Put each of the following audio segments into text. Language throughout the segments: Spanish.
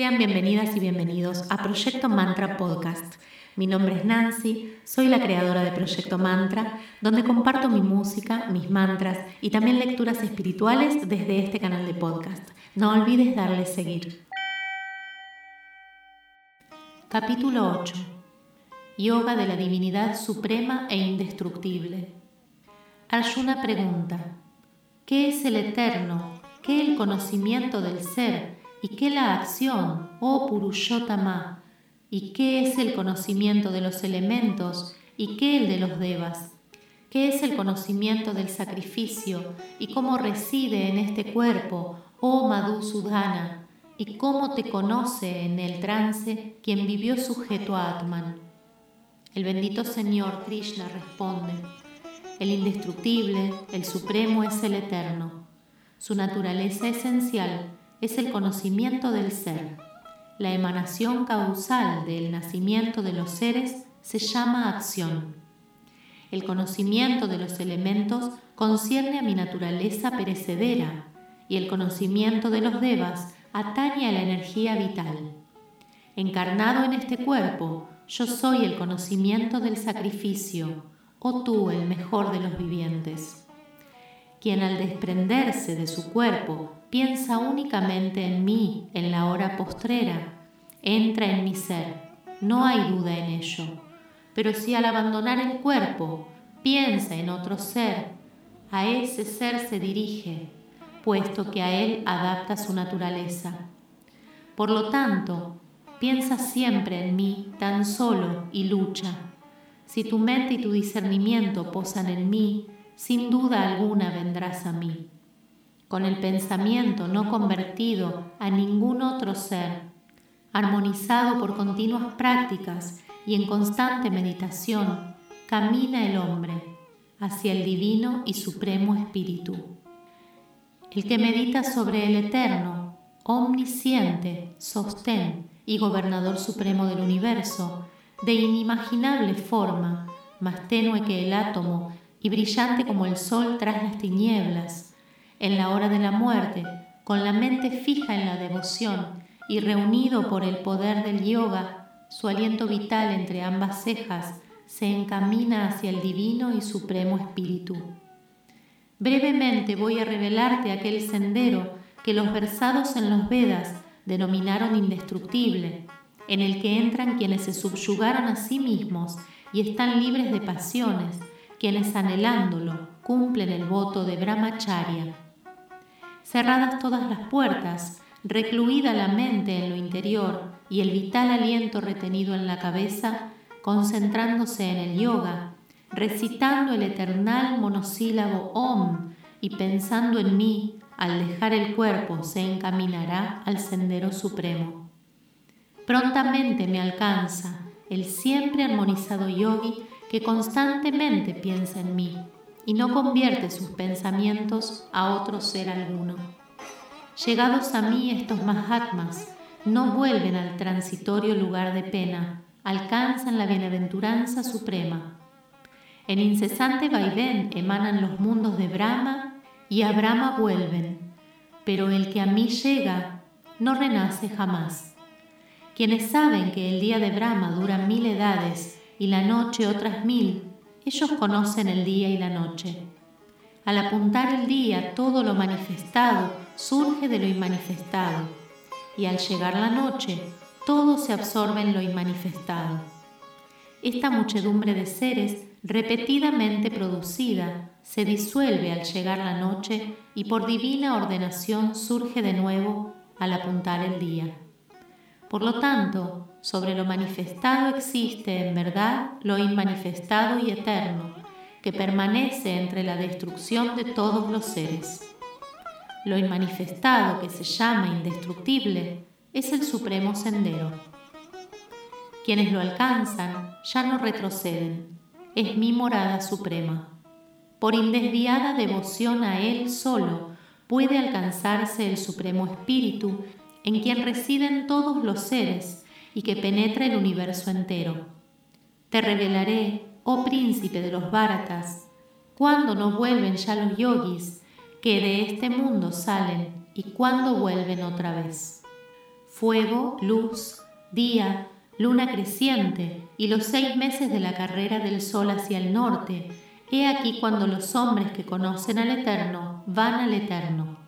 Sean bienvenidas y bienvenidos a Proyecto Mantra Podcast. Mi nombre es Nancy, soy la creadora de Proyecto Mantra, donde comparto mi música, mis mantras y también lecturas espirituales desde este canal de podcast. No olvides darle seguir. Capítulo 8. Yoga de la Divinidad Suprema e Indestructible. Arjuna pregunta, ¿qué es el eterno? ¿Qué el conocimiento del ser? ¿Y qué la acción, oh Purushottama? ¿Y qué es el conocimiento de los elementos? ¿Y qué el de los devas? ¿Qué es el conocimiento del sacrificio? ¿Y cómo reside en este cuerpo, oh Madhusudhana? ¿Y cómo te conoce en el trance quien vivió sujeto a Atman? El bendito Señor Krishna responde, el indestructible, el supremo es el eterno. Su naturaleza esencial es el conocimiento del ser. La emanación causal del nacimiento de los seres se llama acción. El conocimiento de los elementos concierne a mi naturaleza perecedera y el conocimiento de los devas atañe a la energía vital. Encarnado en este cuerpo, yo soy el conocimiento del sacrificio, o tú el mejor de los vivientes. Quien al desprenderse de su cuerpo piensa únicamente en mí en la hora postrera, entra en mi ser, no hay duda en ello. Pero si al abandonar el cuerpo piensa en otro ser, a ese ser se dirige, puesto que a él adapta su naturaleza. Por lo tanto, piensa siempre en mí tan solo y lucha. Si tu mente y tu discernimiento posan en mí, sin duda alguna vendrás a mí con el pensamiento no convertido a ningún otro ser, armonizado por continuas prácticas y en constante meditación, camina el hombre hacia el divino y supremo espíritu. El que medita sobre el eterno, omnisciente, sostén y gobernador supremo del universo, de inimaginable forma, más tenue que el átomo y brillante como el sol tras las tinieblas, en la hora de la muerte, con la mente fija en la devoción y reunido por el poder del yoga, su aliento vital entre ambas cejas se encamina hacia el divino y supremo espíritu. Brevemente voy a revelarte aquel sendero que los versados en los Vedas denominaron indestructible, en el que entran quienes se subyugaron a sí mismos y están libres de pasiones, quienes anhelándolo cumplen el voto de Brahmacharya cerradas todas las puertas, recluida la mente en lo interior y el vital aliento retenido en la cabeza, concentrándose en el yoga, recitando el eternal monosílabo Om y pensando en mí, al dejar el cuerpo se encaminará al sendero supremo. Prontamente me alcanza el siempre armonizado yogi que constantemente piensa en mí y no convierte sus pensamientos a otro ser alguno. Llegados a mí estos Mahatmas, no vuelven al transitorio lugar de pena, alcanzan la bienaventuranza suprema. En incesante vaivén emanan los mundos de Brahma y a Brahma vuelven, pero el que a mí llega no renace jamás. Quienes saben que el día de Brahma dura mil edades y la noche otras mil, ellos conocen el día y la noche. Al apuntar el día, todo lo manifestado surge de lo inmanifestado, y al llegar la noche, todo se absorbe en lo inmanifestado. Esta muchedumbre de seres, repetidamente producida, se disuelve al llegar la noche y por divina ordenación surge de nuevo al apuntar el día. Por lo tanto, sobre lo manifestado existe en verdad lo inmanifestado y eterno, que permanece entre la destrucción de todos los seres. Lo inmanifestado, que se llama indestructible, es el supremo sendero. Quienes lo alcanzan ya no retroceden, es mi morada suprema. Por indesviada devoción a Él solo puede alcanzarse el Supremo Espíritu en quien residen todos los seres y que penetra el universo entero. Te revelaré, oh príncipe de los Bharatas, cuándo no vuelven ya los yogis que de este mundo salen y cuándo vuelven otra vez. fuego, luz, día, luna creciente y los seis meses de la carrera del sol hacia el norte, he aquí cuando los hombres que conocen al Eterno van al Eterno.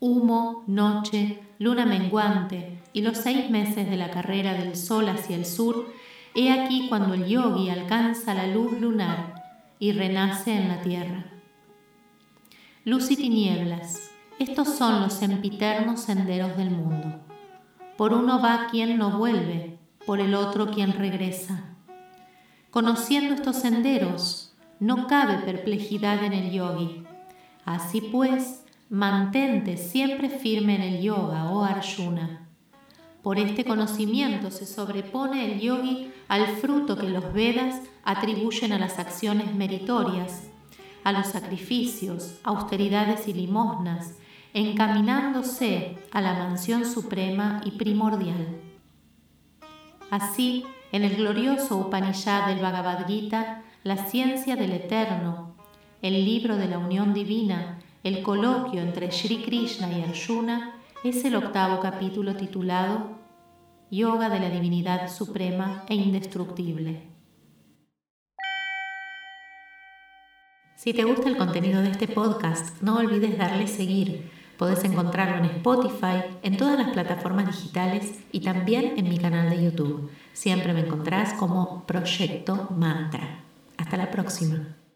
Humo, noche, luna menguante y los seis meses de la carrera del sol hacia el sur, he aquí cuando el yogi alcanza la luz lunar y renace en la tierra. Luz y tinieblas, estos son los sempiternos senderos del mundo. Por uno va quien no vuelve, por el otro quien regresa. Conociendo estos senderos, no cabe perplejidad en el yogi. Así pues, mantente siempre firme en el yoga, oh Arjuna. Por este conocimiento se sobrepone el yogi al fruto que los Vedas atribuyen a las acciones meritorias, a los sacrificios, austeridades y limosnas, encaminándose a la mansión suprema y primordial. Así, en el glorioso Upanishad del Bhagavad Gita, la ciencia del eterno, el libro de la unión divina, el coloquio entre Sri Krishna y Arjuna, es el octavo capítulo titulado Yoga de la Divinidad Suprema e Indestructible. Si te gusta el contenido de este podcast, no olvides darle seguir Podés encontrarlo en Spotify, en todas las plataformas digitales y también en mi canal de YouTube. Siempre me encontrás como Proyecto Mantra. Hasta la próxima.